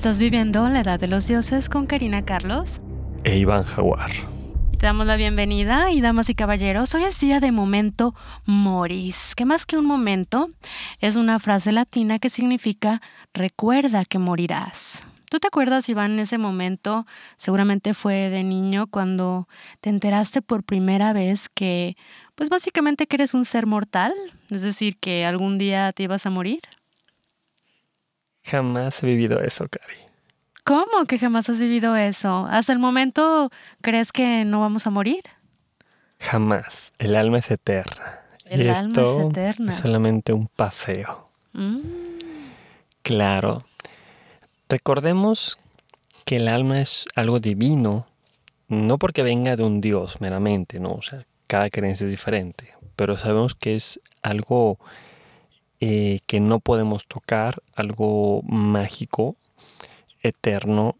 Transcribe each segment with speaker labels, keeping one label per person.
Speaker 1: Estás viviendo la edad de los dioses con Karina Carlos
Speaker 2: e Iván Jaguar.
Speaker 1: Te damos la bienvenida y damas y caballeros, hoy es día de momento moris, que más que un momento es una frase latina que significa recuerda que morirás. ¿Tú te acuerdas, Iván, en ese momento? Seguramente fue de niño cuando te enteraste por primera vez que, pues básicamente que eres un ser mortal, es decir, que algún día te ibas a morir.
Speaker 2: Jamás he vivido eso, Cari.
Speaker 1: ¿Cómo que jamás has vivido eso? ¿Hasta el momento crees que no vamos a morir?
Speaker 2: Jamás. El alma es eterna.
Speaker 1: El alma es eterna.
Speaker 2: Es solamente un paseo.
Speaker 1: Mm.
Speaker 2: Claro. Recordemos que el alma es algo divino, no porque venga de un Dios meramente, ¿no? O sea, cada creencia es diferente, pero sabemos que es algo eh, que no podemos tocar, algo mágico, eterno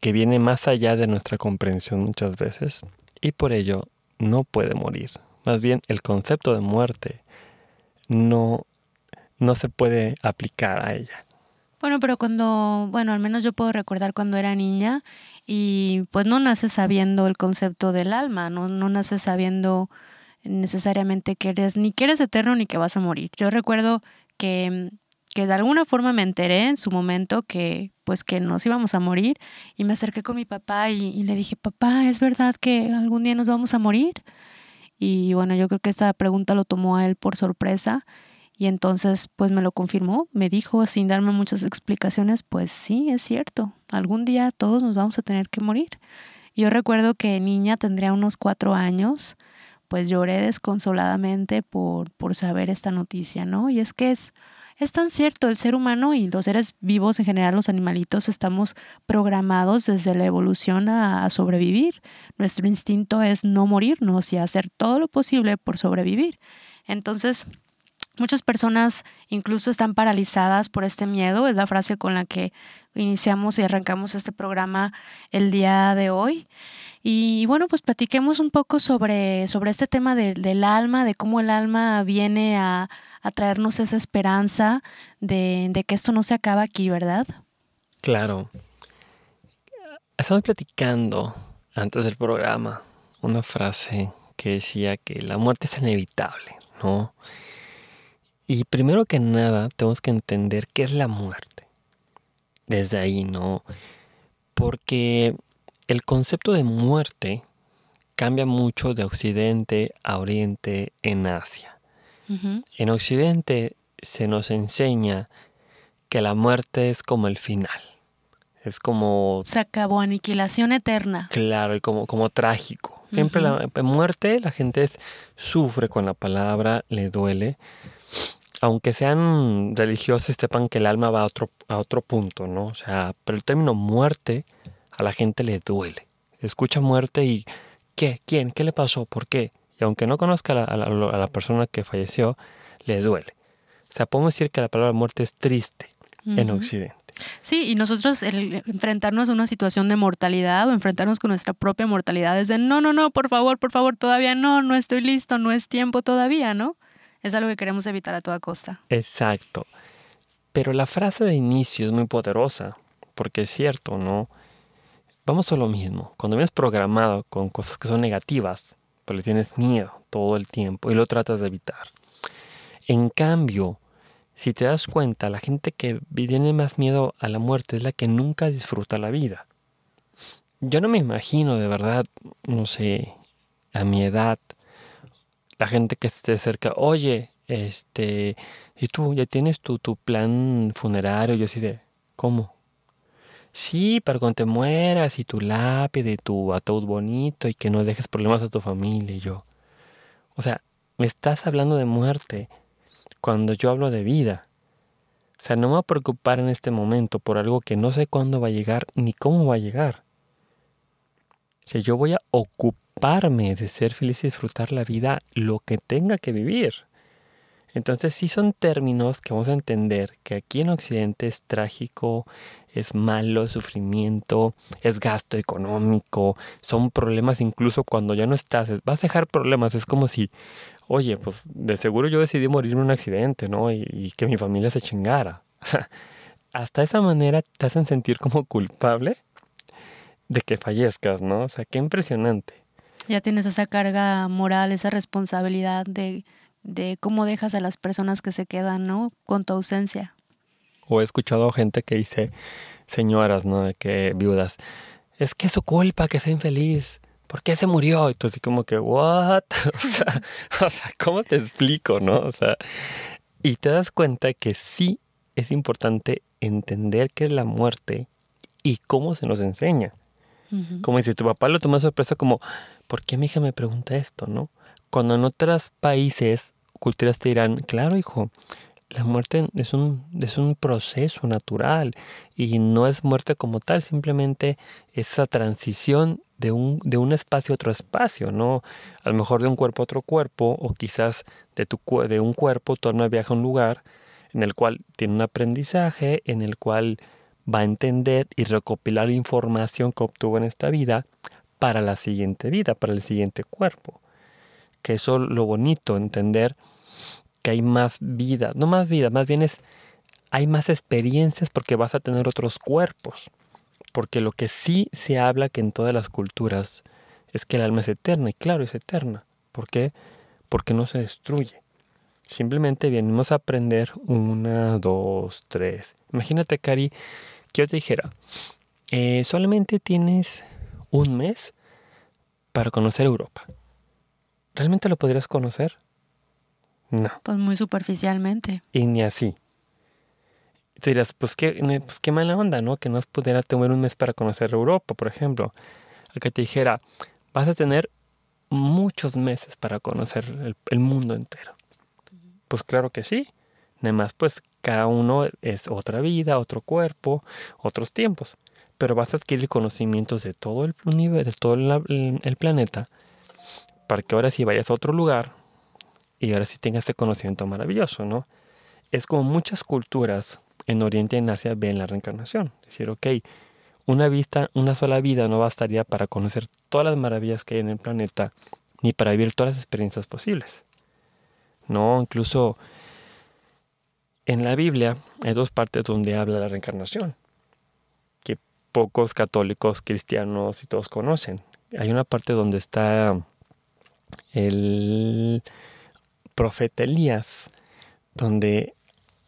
Speaker 2: que viene más allá de nuestra comprensión muchas veces y por ello no puede morir. Más bien el concepto de muerte no, no se puede aplicar a ella.
Speaker 1: Bueno, pero cuando, bueno, al menos yo puedo recordar cuando era niña y pues no naces sabiendo el concepto del alma, no, no naces sabiendo necesariamente que eres ni que eres eterno ni que vas a morir. Yo recuerdo que que de alguna forma me enteré en su momento que pues que nos íbamos a morir y me acerqué con mi papá y, le dije, papá, ¿es verdad que algún día nos vamos a morir? Y bueno, yo creo que esta pregunta lo tomó a él por sorpresa y entonces pues me lo confirmó, me dijo sin darme muchas explicaciones, pues sí, es cierto, algún día todos nos vamos a tener que morir. Yo recuerdo que niña tendría unos cuatro años, pues lloré desconsoladamente por, por saber esta noticia, ¿no? Y es que es es tan cierto, el ser humano y los seres vivos en general, los animalitos, estamos programados desde la evolución a, sobrevivir. Nuestro instinto es no morirnos y hacer todo lo posible por sobrevivir. Entonces, Muchas personas incluso están paralizadas por este miedo, es la frase con la que iniciamos y arrancamos este programa el día de hoy. Y bueno, pues platiquemos un poco sobre, sobre este tema del alma, de cómo el alma viene a, a traernos esa esperanza de, de, que esto no se acaba aquí, ¿verdad?
Speaker 2: Claro. Estamos platicando antes del programa una frase que decía que la muerte es inevitable, ¿no? Y primero que nada tenemos que entender qué es la muerte. Desde ahí, ¿no? Porque el concepto de muerte cambia mucho de Occidente a Oriente en Asia. En Occidente se nos enseña que la muerte es como el final. Es como...
Speaker 1: Se acabó, aniquilación eterna.
Speaker 2: Claro, y como, como trágico. Siempre la muerte, la gente sufre con la palabra, le duele. Aunque sean religiosos, sepan que el alma va a otro, a otro punto, ¿no? O sea, pero el término muerte a la gente le duele. Escucha muerte y ¿qué? ¿Quién? ¿Qué le pasó? ¿Por qué? Y aunque no conozca a la, persona que falleció, le duele. O sea, podemos decir que la palabra muerte es triste en Occidente.
Speaker 1: Sí, y nosotros el enfrentarnos a una situación de mortalidad o enfrentarnos con nuestra propia mortalidad es de no, no, no, por favor, por favor, todavía no, no estoy listo, no es tiempo todavía, ¿no? Es algo que queremos evitar a toda costa.
Speaker 2: Exacto. Pero la frase de inicio es muy poderosa, porque es cierto, ¿no? Vamos a lo mismo. Cuando vienes programado con cosas que son negativas, pero le tienes miedo todo el tiempo y lo tratas de evitar. En cambio, si te das cuenta, la gente que tiene más miedo a la muerte es la que nunca disfruta la vida. Yo no me imagino de verdad, no sé, a mi edad, la gente que esté cerca, oye, este, y tú ya tienes tu, tu plan funerario, yo así de, ¿cómo? Sí, para cuando te mueras y tu lápide y tu ataúd bonito y que no dejes problemas a tu familia y yo. O sea, me estás hablando de muerte cuando yo hablo de vida. O sea, no me voy a preocupar en este momento por algo que no sé cuándo va a llegar ni cómo va a llegar. O sea, yo voy a ocuparme de ser feliz y disfrutar la vida lo que tenga que vivir. Entonces sí son términos que vamos a entender que aquí en Occidente es trágico, es malo, sufrimiento, es gasto económico, son problemas incluso cuando ya no estás, vas a dejar problemas, es como si, oye, pues de seguro yo decidí morir en un accidente, ¿no? Y, que mi familia se chingara. hasta esa manera te hacen sentir como culpable de que fallezcas, ¿no? O sea, qué impresionante.
Speaker 1: Ya tienes esa carga moral, esa responsabilidad de, de cómo dejas a las personas que se quedan, ¿no? Con tu ausencia.
Speaker 2: O he escuchado gente que dice, señoras, ¿no? De que viudas, es que es su culpa que sea infeliz. ¿Por qué se murió? Entonces, como que, ¿what? o, sea, o sea, ¿cómo te explico, no? O sea, y te das cuenta que sí es importante entender qué es la muerte y cómo se nos enseña. Como dice, tu papá lo tomó sorpresa como, ¿por qué mi hija me pregunta esto, no? Cuando en otros países, culturas te dirán, claro, hijo, la muerte es un, es un proceso natural y no es muerte como tal, simplemente esa transición de un, de un espacio a otro espacio, ¿no? A lo mejor de un cuerpo a otro cuerpo o quizás de, tu, de un cuerpo tu alma viaja a un lugar en el cual tiene un aprendizaje, en el cual va a entender y recopilar información que obtuvo en esta vida para la siguiente vida, para el siguiente cuerpo. Que eso es lo bonito, entender que hay más vida, no más vida, más bien es, hay más experiencias porque vas a tener otros cuerpos. Porque lo que sí se habla que en todas las culturas es que el alma es eterna, y claro, es eterna. ¿Por qué? Porque no se destruye. Simplemente venimos a aprender una, dos, tres. Imagínate, Cari, que yo te dijera, eh, solamente tienes un mes para conocer Europa. ¿Realmente lo podrías conocer? No.
Speaker 1: Pues muy superficialmente.
Speaker 2: Y ni así. Te dirás, pues qué, pues qué mala onda, ¿no? Que no pudiera tener un mes para conocer Europa, por ejemplo. Al que te dijera, vas a tener muchos meses para conocer el mundo entero. Pues claro que sí. Además, pues cada uno es otra vida, otro cuerpo, otros tiempos. Pero vas a adquirir conocimientos de todo el universo, de todo el, planeta, para que ahora sí vayas a otro lugar y ahora sí tengas ese conocimiento maravilloso, ¿no? Es como muchas culturas en Oriente y en Asia ven la reencarnación. Es decir, ok, una vista, una sola vida no bastaría para conocer todas las maravillas que hay en el planeta, ni para vivir todas las experiencias posibles. ¿no? Incluso en la Biblia hay dos partes donde habla la reencarnación, que pocos católicos, cristianos y todos conocen. Hay una parte donde está el profeta Elías, donde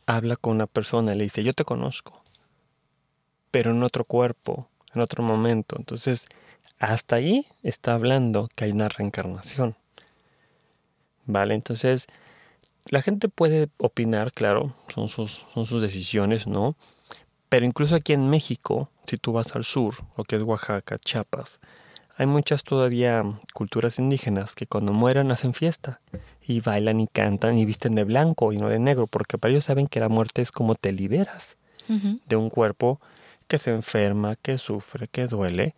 Speaker 2: habla con una persona le dice, yo te conozco, pero en otro cuerpo, en otro momento. Entonces, hasta ahí está hablando que hay una reencarnación. ¿Vale? Entonces, la gente puede opinar, claro, son sus, son sus decisiones, ¿no? Pero incluso aquí en México, si tú vas al sur, lo que es Oaxaca, Chiapas, hay muchas todavía culturas indígenas que cuando mueren hacen fiesta y bailan y cantan y visten de blanco y no de negro, porque para ellos saben que la muerte es como te liberas de un cuerpo que se enferma, que sufre, que duele,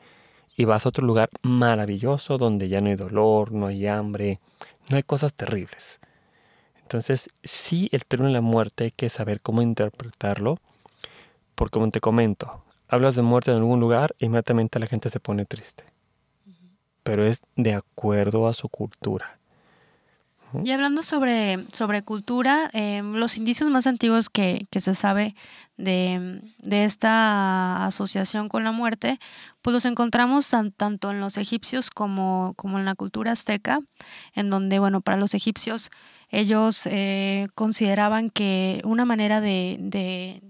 Speaker 2: y vas a otro lugar maravilloso donde ya no hay dolor, no hay hambre, no hay cosas terribles. Entonces, sí, el término de la muerte hay que saber cómo interpretarlo, porque como te comento, hablas de muerte en algún lugar inmediatamente la gente se pone triste. Pero es de acuerdo a su cultura.
Speaker 1: Y hablando sobre, sobre cultura, em, los indicios más antiguos que, se sabe de, de, esta asociación con la muerte, pues los encontramos tanto en los egipcios como, como en la cultura azteca, en donde, bueno, para los egipcios ellos eh, consideraban que una manera de, de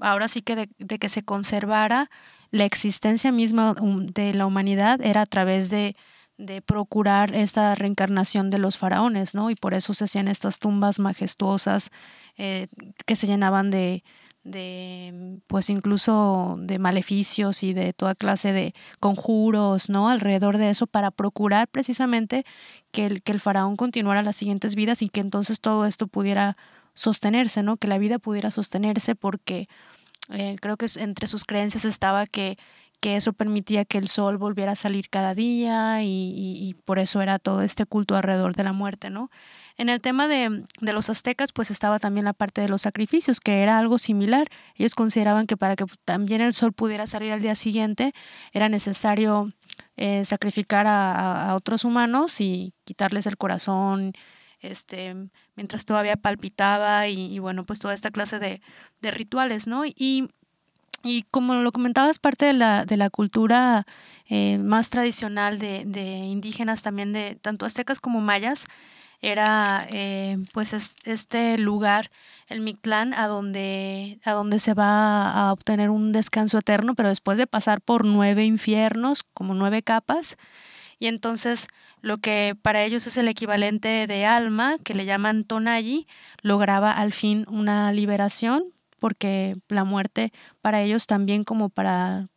Speaker 1: ahora sí que de, que se conservara la existencia misma de la humanidad era a través de, de procurar esta reencarnación de los faraones, ¿no? Y por eso se hacían estas tumbas majestuosas eh, que se llenaban de, de pues incluso de maleficios y de toda clase de conjuros, ¿no? alrededor de eso para procurar precisamente que el, que el faraón continuara las siguientes vidas y que entonces todo esto pudiera sostenerse, ¿no? Que la vida pudiera sostenerse porque eh, creo que entre sus creencias estaba que, que eso permitía que el sol volviera a salir cada día y, y, por eso era todo este culto alrededor de la muerte, ¿no? En el tema de, de, los aztecas, pues estaba también la parte de los sacrificios, que era algo similar. Ellos consideraban que para que también el sol pudiera salir al día siguiente, era necesario eh, sacrificar a, otros humanos y quitarles el corazón, este, mientras todavía palpitaba y, bueno, pues toda esta clase de, rituales, ¿no? Y, y como lo comentabas, parte de la, de la cultura eh, más tradicional de, de, indígenas también, de tanto aztecas como mayas, era eh, pues este lugar, el Mictlán, a donde, a donde se va a obtener un descanso eterno, pero después de pasar por nueve infiernos, como nueve capas, y entonces lo que para ellos es el equivalente de alma, que le llaman Tonayi, lograba al fin una liberación, porque la muerte para ellos también como para,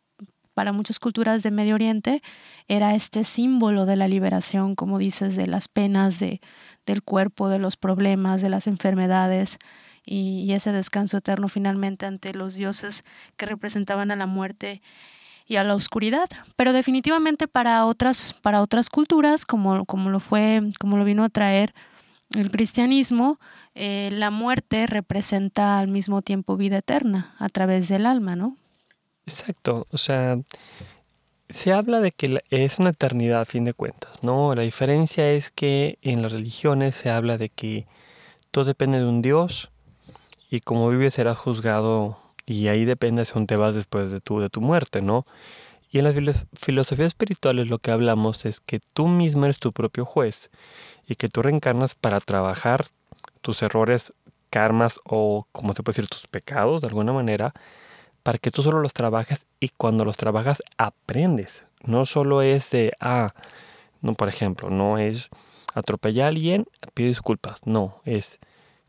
Speaker 1: para muchas culturas de Medio Oriente era este símbolo de la liberación, como dices, de las penas de, del cuerpo, de los problemas, de las enfermedades y, y ese descanso eterno finalmente ante los dioses que representaban a la muerte y a la oscuridad. Pero definitivamente para otras, para otras culturas, como, como lo fue, como lo vino a traer el cristianismo, eh, la muerte representa al mismo tiempo vida eterna a través del alma, ¿no?
Speaker 2: Exacto, o sea, se habla de que es una eternidad a fin de cuentas, ¿no? La diferencia es que en las religiones se habla de que todo depende de un Dios y como vives serás juzgado y ahí depende hacia dónde vas después de tu, de tu muerte, ¿no? Y en las filosofías espirituales lo que hablamos es que tú mismo eres tu propio juez y que tú reencarnas para trabajar tus errores, karmas o, como se puede decir, tus pecados de alguna manera, para que tú solo los trabajes y cuando los trabajas aprendes. No solo es de, ah, no, por ejemplo, no es atropellar a alguien, pido disculpas. No, es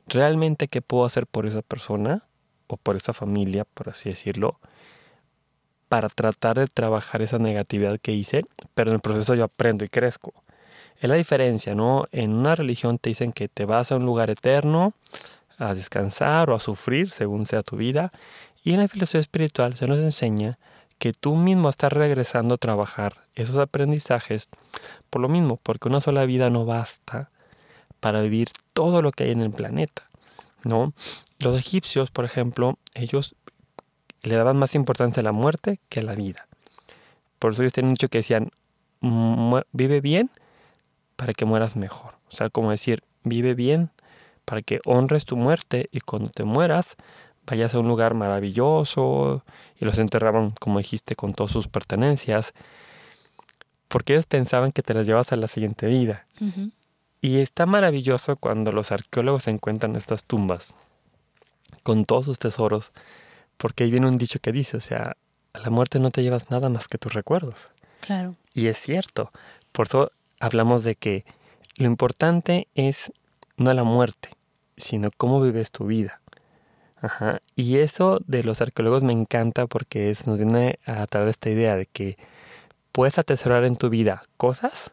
Speaker 2: realmente qué puedo hacer por esa persona o por esa familia, por así decirlo, para tratar de trabajar esa negatividad que hice, pero en el proceso yo aprendo y crezco. Es la diferencia, ¿no? En una religión te dicen que te vas a un lugar eterno a descansar o a sufrir, según sea tu vida, y en la filosofía espiritual se nos enseña que tú mismo estás regresando a trabajar esos aprendizajes por lo mismo, porque una sola vida no basta para vivir todo lo que hay en el planeta, ¿no? Los egipcios, por ejemplo, ellos le daban más importancia a la muerte que a la vida. Por eso ellos tienen dicho que decían, vive bien para que mueras mejor. O sea, como decir, vive bien para que honres tu muerte y cuando te mueras vayas a un lugar maravilloso y los enterraban, como dijiste, con todas sus pertenencias, porque ellos pensaban que te las llevas a la siguiente vida. Y está maravilloso cuando los arqueólogos encuentran estas tumbas con todos sus tesoros, porque ahí viene un dicho que dice, o sea, a la muerte no te llevas nada más que tus recuerdos.
Speaker 1: Claro.
Speaker 2: Y es cierto. Por eso hablamos de que lo importante es no la muerte, sino cómo vives tu vida. Ajá. Y eso de los arqueólogos me encanta porque es, nos viene a traer esta idea de que puedes atesorar en tu vida cosas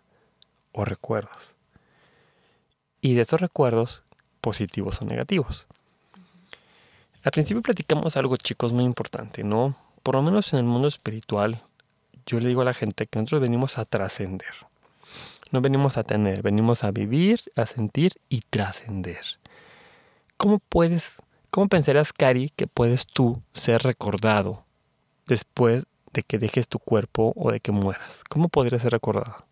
Speaker 2: o recuerdos. Y de esos recuerdos, positivos o negativos. Al principio platicamos algo, chicos, muy importante, ¿no? Por lo menos en el mundo espiritual, yo le digo a la gente que nosotros venimos a trascender. No venimos a tener, venimos a vivir, a sentir y trascender. ¿Cómo puedes, cómo pensarías, Cari, que puedes tú ser recordado después de que dejes tu cuerpo o de que mueras? ¿Cómo podrías ser recordado?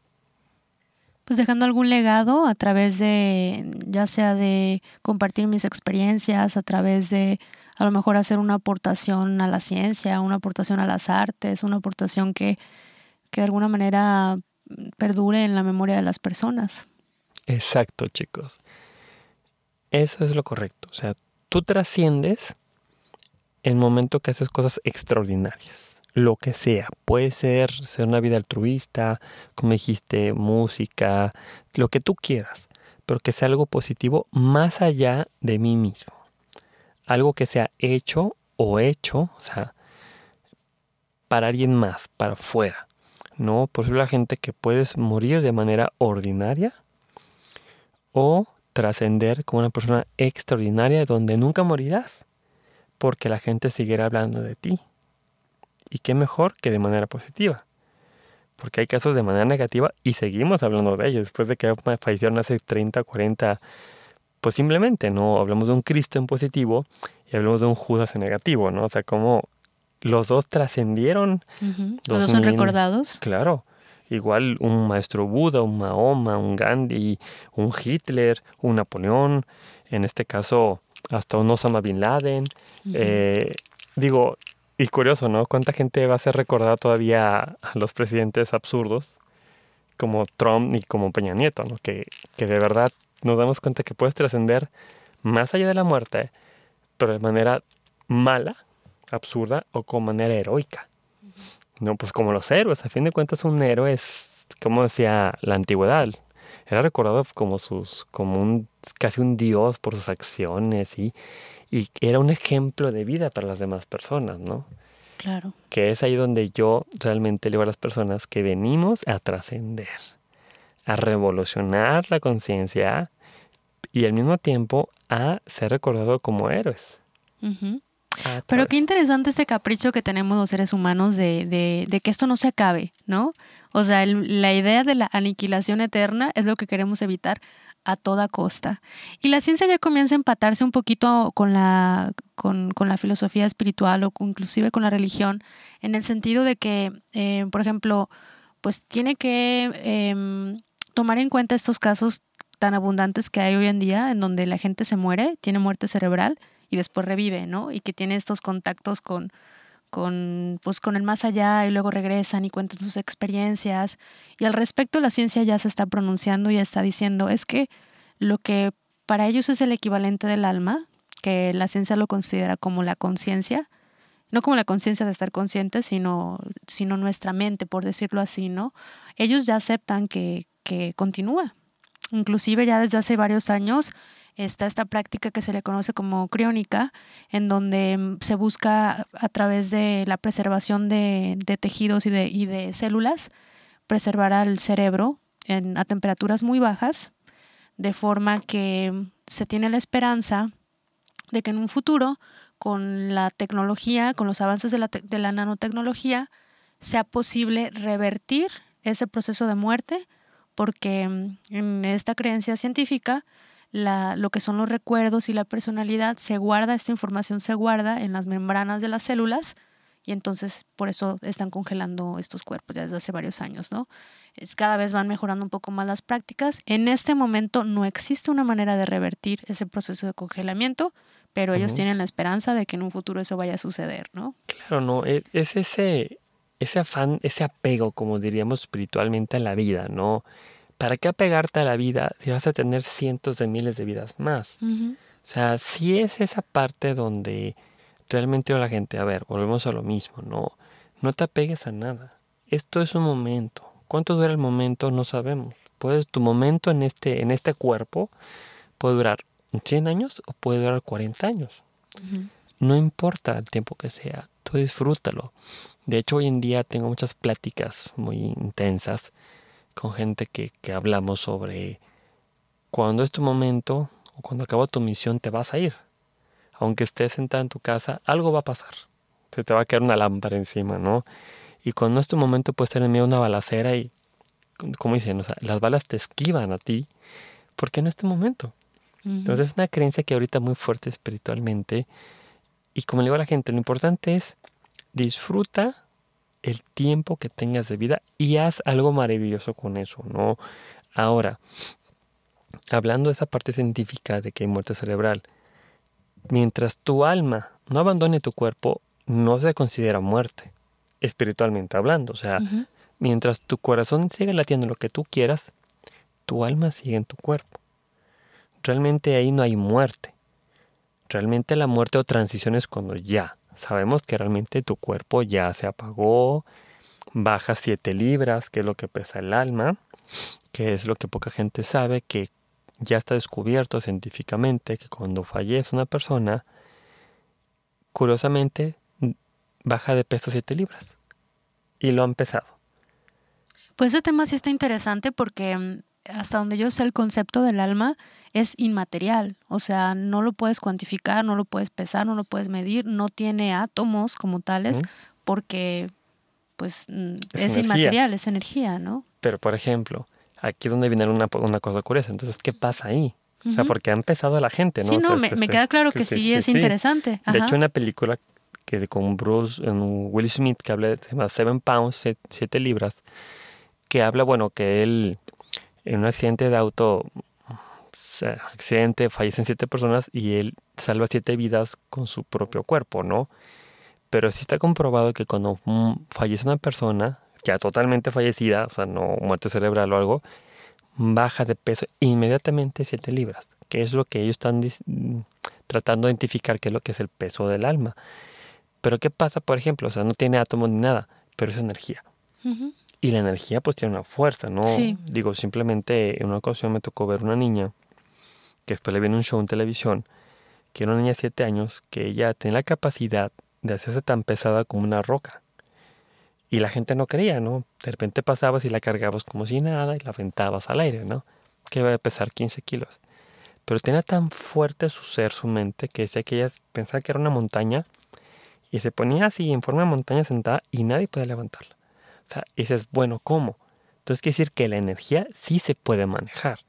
Speaker 1: Pues dejando algún legado a través de, ya sea de compartir mis experiencias, a través de a lo mejor hacer una aportación a la ciencia, una aportación a las artes, una aportación que, que de alguna manera perdure en la memoria de las personas.
Speaker 2: Exacto, chicos. Eso es lo correcto. O sea, tú trasciendes el momento que haces cosas extraordinarias. Lo que sea. Puede ser, ser una vida altruista, como dijiste, música, lo que tú quieras. Pero que sea algo positivo más allá de mí mismo algo que sea hecho o hecho, o sea, para alguien más, para afuera. ¿no? Por eso la gente que puedes morir de manera ordinaria o trascender como una persona extraordinaria donde nunca morirás, porque la gente seguirá hablando de ti. Y qué mejor que de manera positiva. Porque hay casos de manera negativa y seguimos hablando de ellos. Después de que fallecieron hace 30, 40, pues simplemente, ¿no? Hablamos de un Cristo en positivo y hablamos de un Judas en negativo, ¿no? O sea, como los dos trascendieron.
Speaker 1: Los dos son recordados.
Speaker 2: Claro. Igual un maestro Buda, un Mahoma, un Gandhi, un Hitler, un Napoleón, en este caso hasta un Osama Bin Laden. Eh, digo, y curioso, ¿no? ¿Cuánta gente va a ser recordada todavía a los presidentes absurdos como Trump y como Peña Nieto, ¿no? Que, que de verdad nos damos cuenta que puedes trascender más allá de la muerte, pero de manera mala, absurda o con manera heroica. No, pues como los héroes, a fin de cuentas un héroe es, como decía la antigüedad, era recordado como sus, como un, casi un dios por sus acciones y, y era un ejemplo de vida para las demás personas, ¿no?
Speaker 1: Claro.
Speaker 2: Que es ahí donde yo realmente le digo a las personas que venimos a trascender, a revolucionar la conciencia y al mismo tiempo a ser recordado como héroes.
Speaker 1: Pero qué interesante este capricho que tenemos los seres humanos de, de, que esto no se acabe, ¿no? O sea, la idea de la aniquilación eterna es lo que queremos evitar a toda costa. Y la ciencia ya comienza a empatarse un poquito con la, con, con la filosofía espiritual o inclusive con la religión, en el sentido de que, eh, por ejemplo, pues tiene que em, tomar en cuenta estos casos tan abundantes que hay hoy en día, en donde la gente se muere, tiene muerte cerebral, y después revive, ¿no? Y que tiene estos contactos con, con, pues, con el más allá y luego regresan y cuentan sus experiencias. Y al respecto la ciencia ya se está pronunciando y está diciendo es que lo que para ellos es el equivalente del alma, que la ciencia lo considera como la conciencia, no como la conciencia de estar consciente, sino, sino nuestra mente, por decirlo así, ¿no? Ellos ya aceptan que, que continúa. Inclusive ya desde hace varios años está esta práctica que se le conoce como criónica, en donde mm, se busca a través de la preservación de, tejidos y de, y de, células, preservar al cerebro a temperaturas muy bajas, de forma que mm, se tiene la esperanza de que en un futuro, con la tecnología, con los avances de la, de la nanotecnología, sea posible revertir ese proceso de muerte, porque mm, en esta creencia científica, la, lo que son los recuerdos y la personalidad, se guarda, esta información se guarda en las membranas de las células y entonces por eso están congelando estos cuerpos ya desde hace varios años, ¿no? Es, cada vez van mejorando un poco más las prácticas. En este momento no existe una manera de revertir ese proceso de congelamiento, pero ellos tienen la esperanza de que en un futuro eso vaya a suceder, ¿no?
Speaker 2: Claro, no, e, es ese, ese afán, ese apego, como diríamos espiritualmente a la vida, ¿no? ¿Para qué apegarte a la vida si vas a tener cientos de miles de vidas más? O sea, si es esa parte donde realmente la gente, a ver, volvemos a lo mismo, no, no te apegues a nada. Esto es un momento. ¿Cuánto dura el momento? No sabemos. Puedes, tu momento en este, en este cuerpo puede durar 100 años o puede durar 40 años. No importa el tiempo que sea, tú disfrútalo. De hecho, hoy en día tengo muchas pláticas muy intensas con gente que, que hablamos sobre cuando es tu momento o cuando acaba tu misión te vas a ir. Aunque estés sentada en tu casa, algo va a pasar. Se te va a quedar una lámpara encima, ¿no? Y cuando es tu momento puedes tener en medio una balacera y, como dicen, o sea, las balas te esquivan a ti porque no es tu momento. Entonces es una creencia que ahorita muy fuerte espiritualmente. Y como le digo a la gente, lo importante es disfruta el tiempo que tengas de vida y haz algo maravilloso con eso, ¿no? Ahora, hablando de esa parte científica de que hay muerte cerebral, mientras tu alma no abandone tu cuerpo, no se considera muerte, espiritualmente hablando. O sea, mientras tu corazón sigue latiendo lo que tú quieras, tu alma sigue en tu cuerpo. Realmente ahí no hay muerte. Realmente la muerte o transición es cuando ya Sabemos que realmente tu cuerpo ya se apagó, baja 7 libras, que es lo que pesa el alma, que es lo que poca gente sabe, que ya está descubierto científicamente que cuando fallece una persona, curiosamente baja de peso 7 libras. Y lo han pesado.
Speaker 1: Pues ese tema sí está interesante porque mm, hasta donde yo sé el concepto del alma es inmaterial, o sea, no lo puedes cuantificar, no lo puedes pesar, no lo puedes medir, no tiene átomos como tales, porque pues mm, es, inmaterial, es energía, ¿no?
Speaker 2: Pero por ejemplo, aquí es donde viene una, una cosa curiosa, entonces, ¿qué pasa ahí? O sea, porque ha empezado la gente, ¿no?
Speaker 1: Sí, no,
Speaker 2: me,
Speaker 1: me, queda claro que sí, es interesante.
Speaker 2: De hecho, una película que con Bruce, Will Smith, que habla de Seven Pounds, siete libras, que habla, bueno, que él en un accidente de auto, accidente, fallecen siete personas y él salva siete vidas con su propio cuerpo, ¿no? Pero sí está comprobado que cuando fallece una persona, ya totalmente fallecida, o sea, no muerte cerebral o algo, baja de peso inmediatamente 7 libras, que es lo que ellos están tratando de identificar qué es lo que es el peso del alma. Pero ¿qué pasa, por ejemplo? O sea, no tiene átomos ni nada, pero es energía. Y la energía pues tiene una fuerza, ¿no? Digo, simplemente en una ocasión me tocó ver una niña, que después le viene un show en televisión, que era una niña de 7 años, que ella tiene la capacidad de hacerse tan pesada como una roca. Y la gente no creía, ¿no? De repente pasabas y la cargabas como si nada y la aventabas al aire, ¿no? Que iba a pesar 15 kilos. Pero tenía tan fuerte su ser, su mente, que decía que ella pensaba que era una montaña y se ponía así en forma de montaña sentada y nadie podía levantarla. O sea, dices, bueno, ¿cómo? Entonces quiere decir que la energía sí se puede manejar.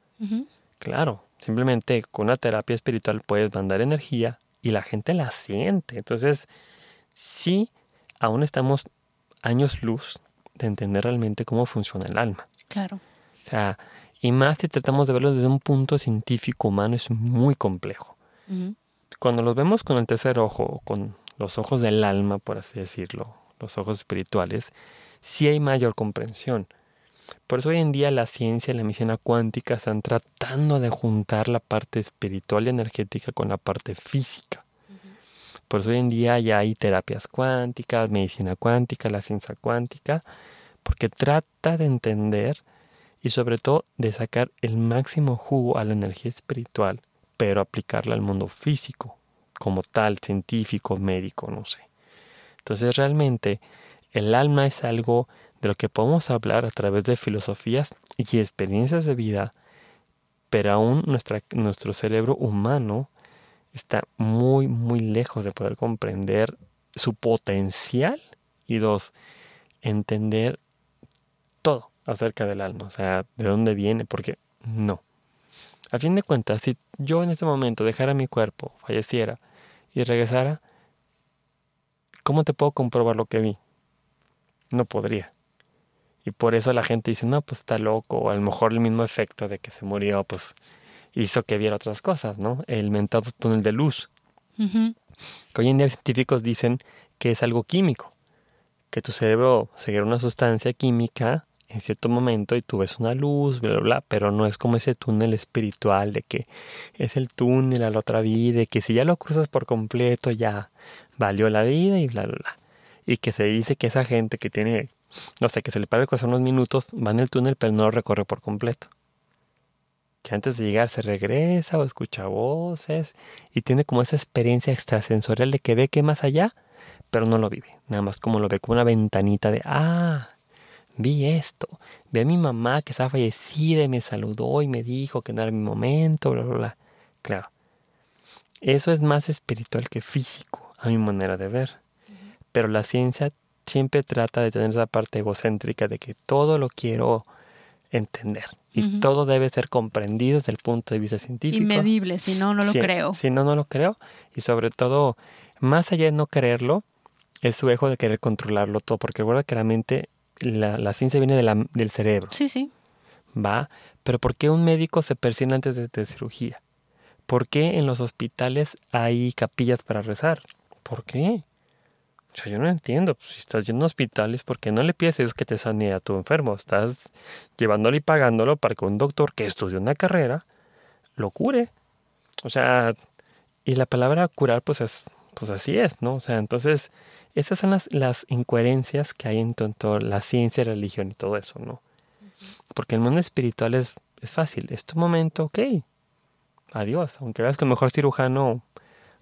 Speaker 2: Claro, simplemente con una terapia espiritual puedes mandar energía y la gente la siente. Entonces, sí, aún estamos años luz de entender realmente cómo funciona el alma.
Speaker 1: Claro.
Speaker 2: O sea, y más si tratamos de verlo desde un punto científico humano es muy complejo. Cuando los vemos con el tercer ojo, con los ojos del alma, por así decirlo, los ojos espirituales, sí hay mayor comprensión. Por eso hoy en día la ciencia y la medicina cuántica están tratando de juntar la parte espiritual y energética con la parte física. Por eso hoy en día ya hay terapias cuánticas, medicina cuántica, la ciencia cuántica, porque trata de entender y sobre todo de sacar el máximo jugo a la energía espiritual, pero aplicarla al mundo físico, como tal, científico, médico, no sé. Entonces realmente el alma es algo de lo que podemos hablar a través de filosofías y experiencias de vida, pero aún nuestro cerebro humano está muy, muy lejos de poder comprender su potencial y dos, entender todo acerca del alma, o sea, de dónde viene, porque no. A fin de cuentas, si yo en este momento dejara mi cuerpo, falleciera y regresara, ¿cómo te puedo comprobar lo que vi? No podría. Y por eso la gente dice, no, pues está loco, o a lo mejor el mismo efecto de que se murió, pues hizo que viera otras cosas, ¿no? El mentado túnel de luz. Que hoy en día los científicos dicen que es algo químico, que tu cerebro se una sustancia química en cierto momento y tú ves una luz, bla, bla, bla, pero no es como ese túnel espiritual de que es el túnel a la otra vida, y que si ya lo cruzas por completo ya valió la vida y bla, bla, bla. Y que se dice que esa gente que tiene, no sé, que se le para el corazón unos minutos, va en el túnel pero no lo recorre por completo que antes de llegar se regresa o escucha voces y tiene como esa experiencia extrasensorial de que ve que más allá, pero no lo vive. Nada más como lo ve como una ventanita de, ah, vi esto, vi a mi mamá que estaba fallecida y me saludó y me dijo que no era mi momento, bla, bla, bla. Claro, eso es más espiritual que físico, a mi manera de ver. Pero la ciencia siempre trata de tener esa parte egocéntrica de que todo lo quiero entender. Y todo debe ser comprendido desde el punto de vista científico.
Speaker 1: Inmedible, si no, no lo creo.
Speaker 2: Si no, no lo creo. Y sobre todo, más allá de no creerlo, es su ejo de querer controlarlo todo. Porque recuerda que la mente, la, ciencia viene de la, del cerebro.
Speaker 1: Sí, sí.
Speaker 2: Va. Pero ¿por qué un médico se persigue antes de, de cirugía? ¿Por qué en los hospitales hay capillas para rezar? ¿Por qué? O sea, yo no entiendo. Pues, si estás yendo a hospitales, ¿por qué no le pides eso que te sane a tu enfermo? Estás llevándolo y pagándolo para que un doctor que estudió una carrera lo cure. O sea, y la palabra curar, pues es, pues así es, ¿no? O sea, entonces, estas son las, las incoherencias que hay en tanto la ciencia, la religión y todo eso, ¿no? Porque el mundo espiritual es, es fácil. Es tu momento, ok. Adiós. Aunque veas que el mejor cirujano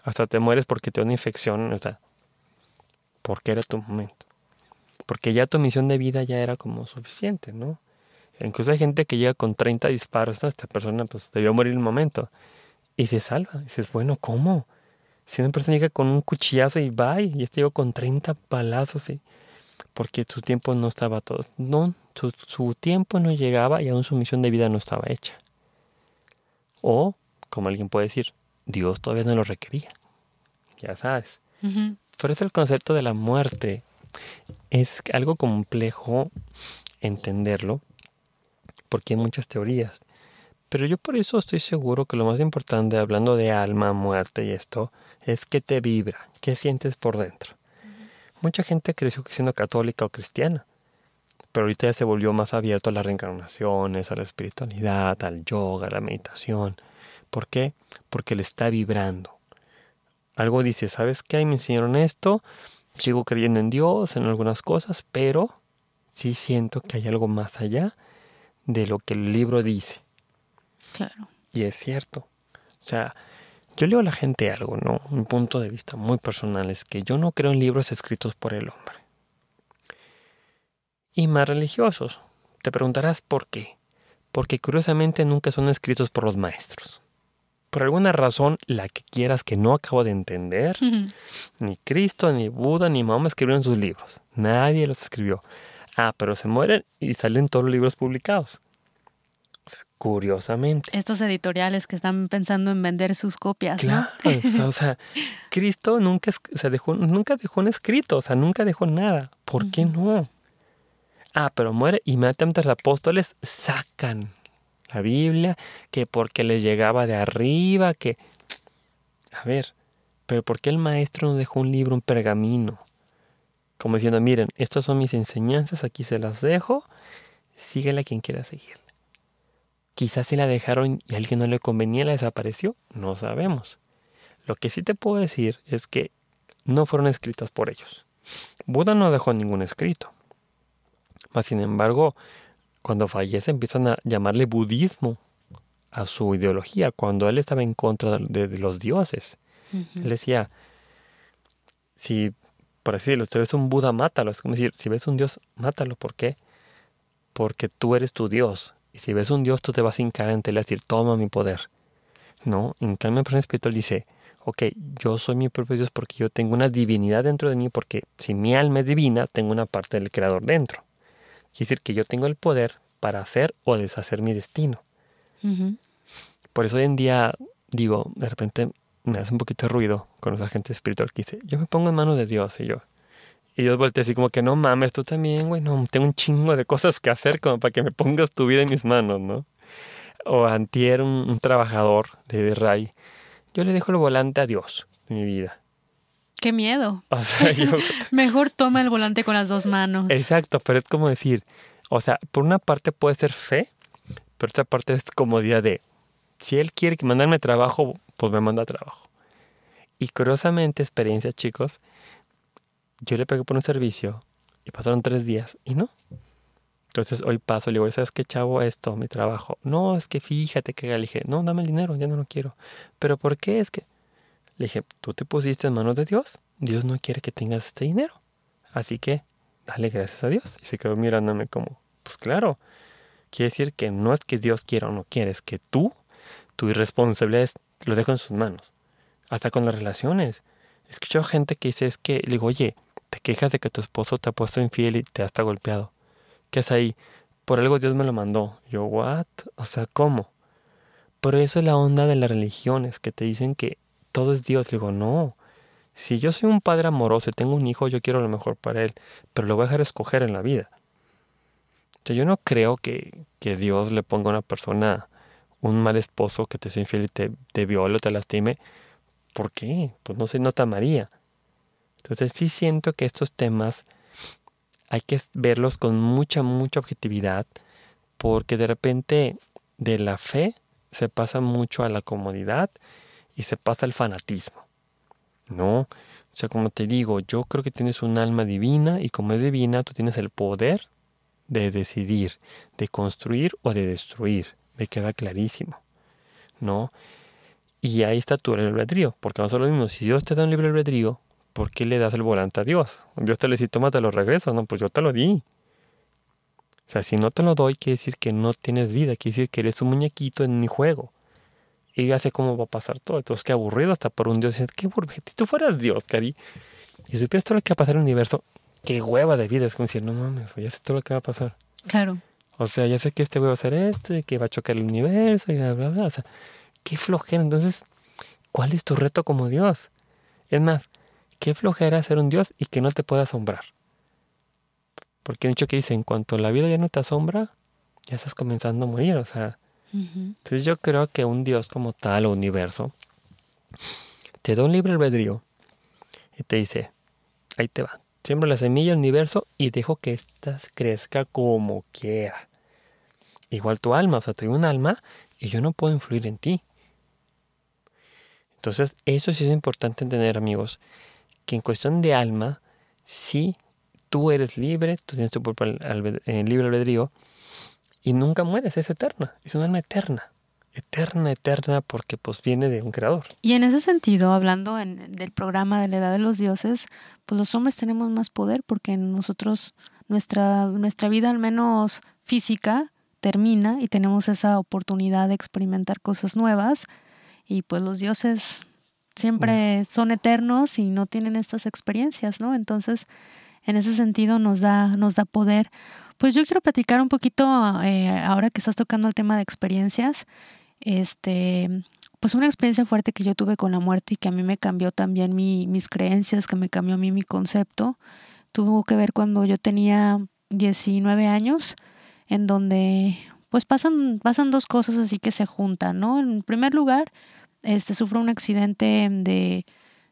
Speaker 2: hasta te mueres porque te da una infección, o sea, porque era tu momento. Porque ya tu misión de vida ya era como suficiente, ¿no? Incluso hay gente que llega con 30 disparos, esta persona pues debió morir en un momento. Y se salva. Y dices, bueno, ¿cómo? Si una persona llega con un cuchillazo y va y este llegó con 30 palazos, y porque su tiempo no estaba todo. No, su, tiempo no llegaba y aún su misión de vida no estaba hecha. O, como alguien puede decir, Dios todavía no lo requería. Ya sabes. Por eso el concepto de la muerte es algo complejo entenderlo, porque hay muchas teorías. Pero yo por eso estoy seguro que lo más importante, hablando de alma, muerte y esto, es que te vibra, qué sientes por dentro. Mucha gente creció siendo católica o cristiana, pero ahorita ya se volvió más abierto a las reencarnaciones, a la espiritualidad, al yoga, a la meditación. ¿Por qué? Porque le está vibrando. Algo dice, ¿sabes qué? Me enseñaron esto, sigo creyendo en Dios, en algunas cosas, pero sí siento que hay algo más allá de lo que el libro dice.
Speaker 1: Claro.
Speaker 2: Y es cierto. O sea, yo leo a la gente algo, ¿no? Un punto de vista muy personal es que yo no creo en libros escritos por el hombre. Y más religiosos. Te preguntarás por qué. Porque curiosamente nunca son escritos por los maestros. Por alguna razón, la que quieras que no acabo de entender, ni Cristo, ni Buda, ni Mahoma escribieron sus libros. Nadie los escribió. Ah, pero se mueren y salen todos los libros publicados. O sea, curiosamente.
Speaker 1: Estos editoriales que están pensando en vender sus copias.
Speaker 2: Claro, o, sea, Cristo nunca, dejó, nunca dejó un escrito, o sea, nunca dejó nada. ¿Por qué no? Ah, pero muere y inmediatamente los apóstoles sacan la Biblia, que porque les llegaba de arriba, que... A ver, pero ¿por qué el maestro no dejó un libro, un pergamino? Como diciendo, miren, estas son mis enseñanzas, aquí se las dejo, síguela quien quiera seguirla. Quizás se la dejaron y a alguien no le convenía, la desapareció, no sabemos. Lo que sí te puedo decir es que no fueron escritas por ellos. Buda no dejó ningún escrito. Mas, sin embargo, cuando fallece empiezan a llamarle budismo a su ideología, cuando él estaba en contra de, los dioses. Él decía, si por así decirlo, si ves un Buda, mátalo. Es como decir, si ves un Dios, mátalo. ¿Por qué? Porque tú eres tu Dios. Y si ves un Dios, tú te vas a hincar ante él y decir, toma mi poder. No, en cambio, la persona espiritual dice, ok, yo soy mi propio Dios porque yo tengo una divinidad dentro de mí, porque si mi alma es divina, tengo una parte del Creador dentro. Quiere decir que yo tengo el poder para hacer o deshacer mi destino. Por eso hoy en día, digo, de repente me hace un poquito de ruido con los agentes espirituales que dice, yo me pongo en manos de Dios y yo. Y Dios voltea así como que no mames, tú también, güey, no, tengo un chingo de cosas que hacer como para que me pongas tu vida en mis manos, ¿no? O antier un, trabajador de Ray, yo le dejo el volante a Dios de mi vida.
Speaker 1: Qué miedo. Mejor toma el volante con las dos manos.
Speaker 2: Exacto, pero es como decir, o sea, por una parte puede ser fe, pero otra parte es comodidad de, si él quiere que mandarme trabajo, pues me manda trabajo. Y curiosamente, experiencia, chicos, yo le pegué por un servicio y pasaron tres días y no. Entonces hoy paso, le digo, ¿sabes qué, chavo? Esto, mi trabajo. No, es que fíjate que le dije, no, dame el dinero, ya no lo quiero. ¿Pero por qué? Es que le dije, tú te pusiste en manos de Dios. Dios no quiere que tengas este dinero. Así que dale gracias a Dios. Y se quedó mirándome como, pues claro. Quiere decir que no es que Dios quiera o no quiere, es que tú, tu irresponsabilidad lo dejo en sus manos. Hasta con las relaciones. Escucho gente que dice, es que, le digo, oye, te quejas de que tu esposo te ha puesto infiel y te ha hasta golpeado. ¿Qué es ahí? Por algo Dios me lo mandó. Yo, ¿what? O sea, ¿cómo? Por eso es la onda de las religiones, que te dicen que todo es Dios. Le digo, no. Si yo soy un padre amoroso y tengo un hijo, yo quiero lo mejor para él, pero lo voy a dejar escoger en la vida. yo no creo que, que Dios le ponga a una persona un mal esposo que te sea infiel y te, te viole o te lastime, ¿por qué? Pues no sé, no te amaría. Entonces sí siento que estos temas hay que verlos con mucha, mucha objetividad, porque de repente de la fe se pasa mucho a la comodidad y se pasa al fanatismo. ¿No? O sea, como te digo, yo creo que tienes un alma divina y como es divina, tú tienes el poder de decidir, de construir o de destruir me queda clarísimo, ¿no? Y ahí está tu albedrío, porque no es lo mismo, si Dios te da un libre albedrío, ¿por qué le das el volante a Dios? Dios te le dice, toma, te lo regreso, no, pues yo te lo di. O sea, si no te lo doy, quiere decir que no tienes vida, quiere decir que eres un muñequito en mi juego. Y ya sé cómo va a pasar todo. Entonces, qué aburrido hasta por un Dios. Qué aburrido. Si tú fueras Dios, Cari, y supieras todo lo que va a pasar en el universo, qué hueva de vida. Es como decir, no mames, ya sé todo lo que va a pasar.
Speaker 1: Claro.
Speaker 2: O sea, ya sé que este güey va a hacer esto y que va a chocar el universo y bla, bla, bla. O sea, qué flojera. Entonces, ¿cuál es tu reto como Dios? Es más, qué flojera ser un Dios y que no te pueda asombrar. Porque hay un hecho que dice, en cuanto la vida ya no te asombra, ya estás comenzando a morir, o sea. Entonces yo creo que un Dios como tal o universo te da un libre albedrío y te dice, ahí te va, siembra la semilla del universo y dejo que ésta crezca como quiera. Igual tu alma, o sea, tengo un alma y yo no puedo influir en ti. Entonces, eso sí es importante entender, amigos, que en cuestión de alma, sí, tú eres libre, tú tienes tu propio eh, libre albedrío y nunca mueres, es eterna, es un alma eterna, eterna, eterna, porque pues viene de un creador.
Speaker 1: Y en ese sentido, hablando en, del programa de la edad de los dioses, pues los hombres tenemos más poder porque nosotros, nuestra, nuestra vida al menos física, termina y tenemos esa oportunidad de experimentar cosas nuevas y pues los dioses siempre son eternos y no tienen estas experiencias, ¿no? Entonces, en ese sentido nos da, nos da poder. Pues yo quiero platicar un poquito, eh, ahora que estás tocando el tema de experiencias, este, pues una experiencia fuerte que yo tuve con la muerte y que a mí me cambió también mi, mis creencias, que me cambió a mí mi concepto, tuvo que ver cuando yo tenía 19 años, en donde pues pasan, pasan dos cosas así que se juntan, ¿no? En primer lugar, este, sufro un accidente de,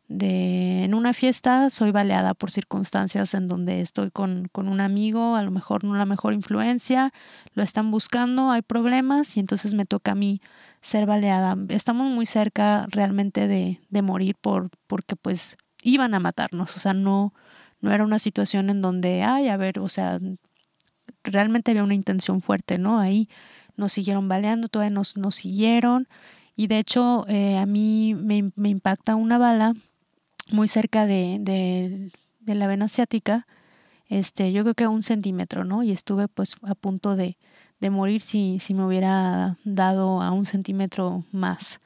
Speaker 1: de, en una fiesta, soy baleada por circunstancias en donde estoy con, con un amigo, a lo mejor no la mejor influencia, lo están buscando, hay problemas y entonces me toca a mí ser baleada. Estamos muy cerca realmente de, de morir por, porque pues iban a matarnos, o sea, no, no era una situación en donde, ay, a ver, o sea, realmente había una intención fuerte, ¿no? Ahí nos siguieron baleando, todavía nos, nos siguieron y de hecho, eh, a mí me, me, impacta una bala muy cerca de, de, de, la vena asiática, este, yo creo que a un centímetro, ¿no? Y estuve pues a punto de, de morir si, si me hubiera dado a un centímetro más.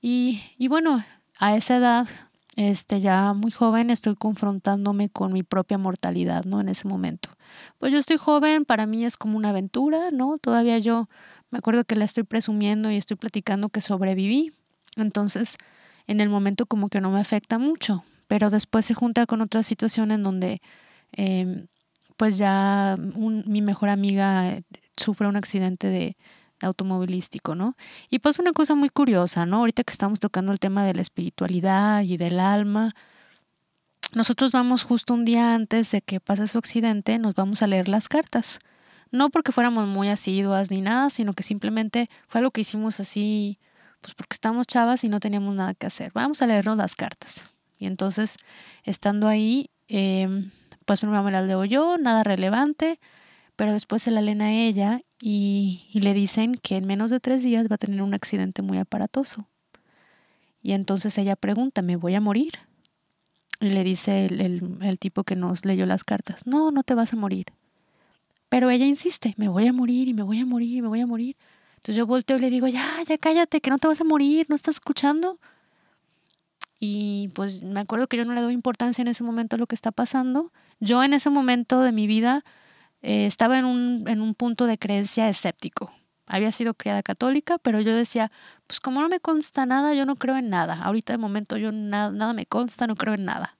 Speaker 1: Y, y bueno, a esa edad, este, ya muy joven, estoy confrontándome con mi propia mortalidad, ¿no? En ese momento. Pues yo estoy joven, para mí es como una aventura, ¿no? Todavía yo me acuerdo que la estoy presumiendo y estoy platicando que sobreviví. Entonces, en el momento como que no me afecta mucho, pero después se junta con otra situación en donde em, pues ya mi mejor amiga sufre un accidente de, automovilístico, ¿no? Y pues una cosa muy curiosa, ¿no? Ahorita que estamos tocando el tema de la espiritualidad y del alma, nosotros vamos justo un día antes de que pase su accidente, nos vamos a leer las cartas. No porque fuéramos muy asiduas ni nada, sino que simplemente fue algo que hicimos así, pues porque estábamos chavas y no teníamos nada que hacer. Vamos a leernos las cartas. Y entonces, estando ahí, eh, pues primero me las leo yo, nada relevante, pero después se la leen a ella y, le dicen que en menos de tres días va a tener un accidente muy aparatoso. Y entonces ella pregunta, ¿me voy a morir? Y le dice el, el tipo que nos leyó las cartas, no, no te vas a morir. Pero ella insiste, me voy a morir y me voy a morir y me voy a morir. Entonces yo volteo y le digo, ya, ya cállate, que no te vas a morir, ¿no estás escuchando? Y pues me acuerdo que yo no le doy importancia en ese momento a lo que está pasando. Yo en ese momento de mi vida eh, estaba en un, en un punto de creencia escéptico. Había sido criada católica, pero yo decía, pues como no me consta nada, yo no creo en nada. Ahorita de momento yo nada, nada me consta, no creo en nada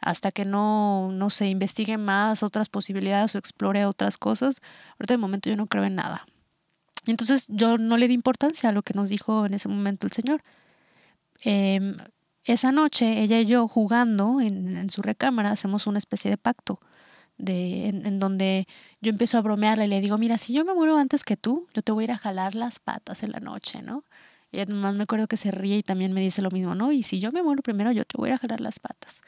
Speaker 1: hasta que no, no se investigue más otras posibilidades o explore otras cosas. Ahorita de momento yo no creo en nada. Entonces yo no le di importancia a lo que nos dijo en ese momento el Señor. Eh, esa noche ella y yo jugando en, su recámara hacemos una especie de pacto de, en, donde yo empiezo a bromearle y le digo, mira, si yo me muero antes que tú, yo te voy a ir a jalar las patas en la noche, ¿no? Y además me acuerdo que se ríe y también me dice lo mismo, ¿no? Y si yo me muero primero, yo te voy a a jalar las patas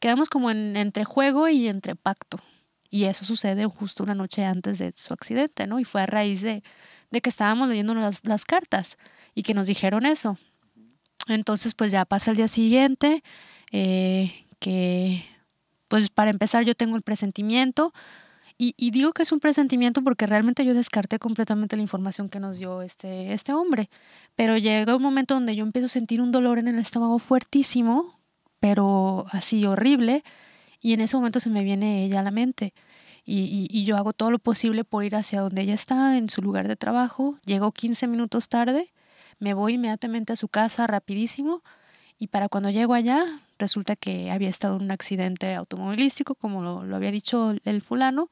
Speaker 1: quedamos como en, entre juego y entre pacto. Y eso sucede justo una noche antes de su accidente, ¿no? Y fue a raíz de, de que estábamos leyendo las, cartas y que nos dijeron eso. Entonces, pues ya pasa el día siguiente, eh, que pues para empezar yo tengo el presentimiento, y, y, digo que es un presentimiento porque realmente yo descarté completamente la información que nos dio este, este hombre. Pero llega un momento donde yo empiezo a sentir un dolor en el estómago fuertísimo, pero así horrible, y en ese momento se me viene ella a la mente. Y, yo hago todo lo posible por ir hacia donde ella está, en su lugar de trabajo. Llego 15 minutos tarde, me voy inmediatamente a su casa rapidísimo y para cuando llego allá, resulta que había estado en un accidente automovilístico, como lo, lo había dicho el fulano,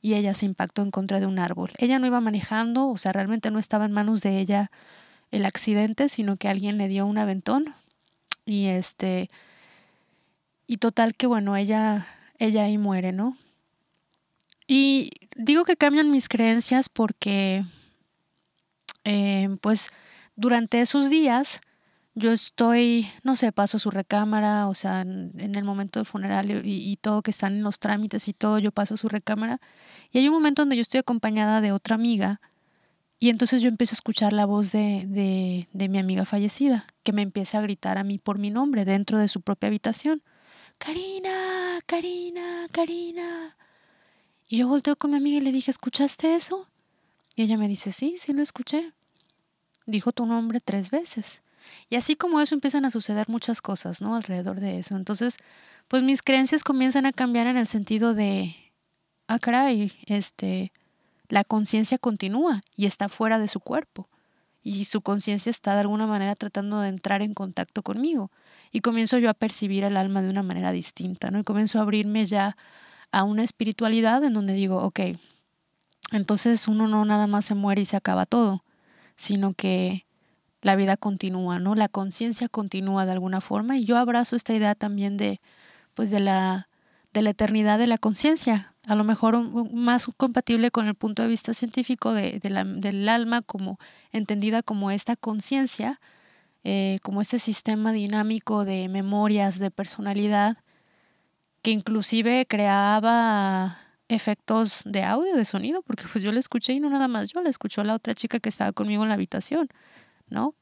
Speaker 1: y ella se impactó en contra de un árbol. Ella no iba manejando, o sea, realmente no estaba en manos de ella el accidente, sino que alguien le dio un aventón y este y total que bueno, ella ella ahí muere, ¿no? Y digo que cambian mis creencias porque eh, pues durante esos días yo estoy, no sé, paso su recámara, o sea, en, el momento del funeral y, todo que están en los trámites y todo, yo paso su recámara. Y hay un momento donde yo estoy acompañada de otra amiga y entonces yo empiezo a escuchar la voz de, de, de mi amiga fallecida, que me empieza a gritar a mí por mi nombre dentro de su propia habitación. Karina, Karina, Karina. Y yo volteo con mi amiga y le dije, ¿escuchaste eso? Y ella me dice, sí, sí lo escuché. Dijo tu nombre tres veces. Y así como eso empiezan a suceder muchas cosas, ¿no? Alrededor de eso. Entonces, pues mis creencias comienzan a cambiar en el sentido de, ah, caray, este, la conciencia continúa y está fuera de su cuerpo. Y su conciencia está de alguna manera tratando de entrar en contacto conmigo. Y comienzo yo a percibir el alma de una manera distinta, ¿no? Y comienzo a abrirme ya a una espiritualidad en donde digo, ok, entonces uno no nada más se muere y se acaba todo, sino que la vida continúa, ¿no? La conciencia continúa de alguna forma y yo abrazo esta idea también de pues de la de la eternidad de la conciencia, a lo mejor más compatible con el punto de vista científico de, del alma como entendida como esta conciencia, eh, como este sistema dinámico de memorias, de personalidad, que inclusive creaba efectos de audio, de sonido, porque pues yo la escuché y no nada más yo, la escuchó la otra chica que estaba conmigo en la habitación, ¿no?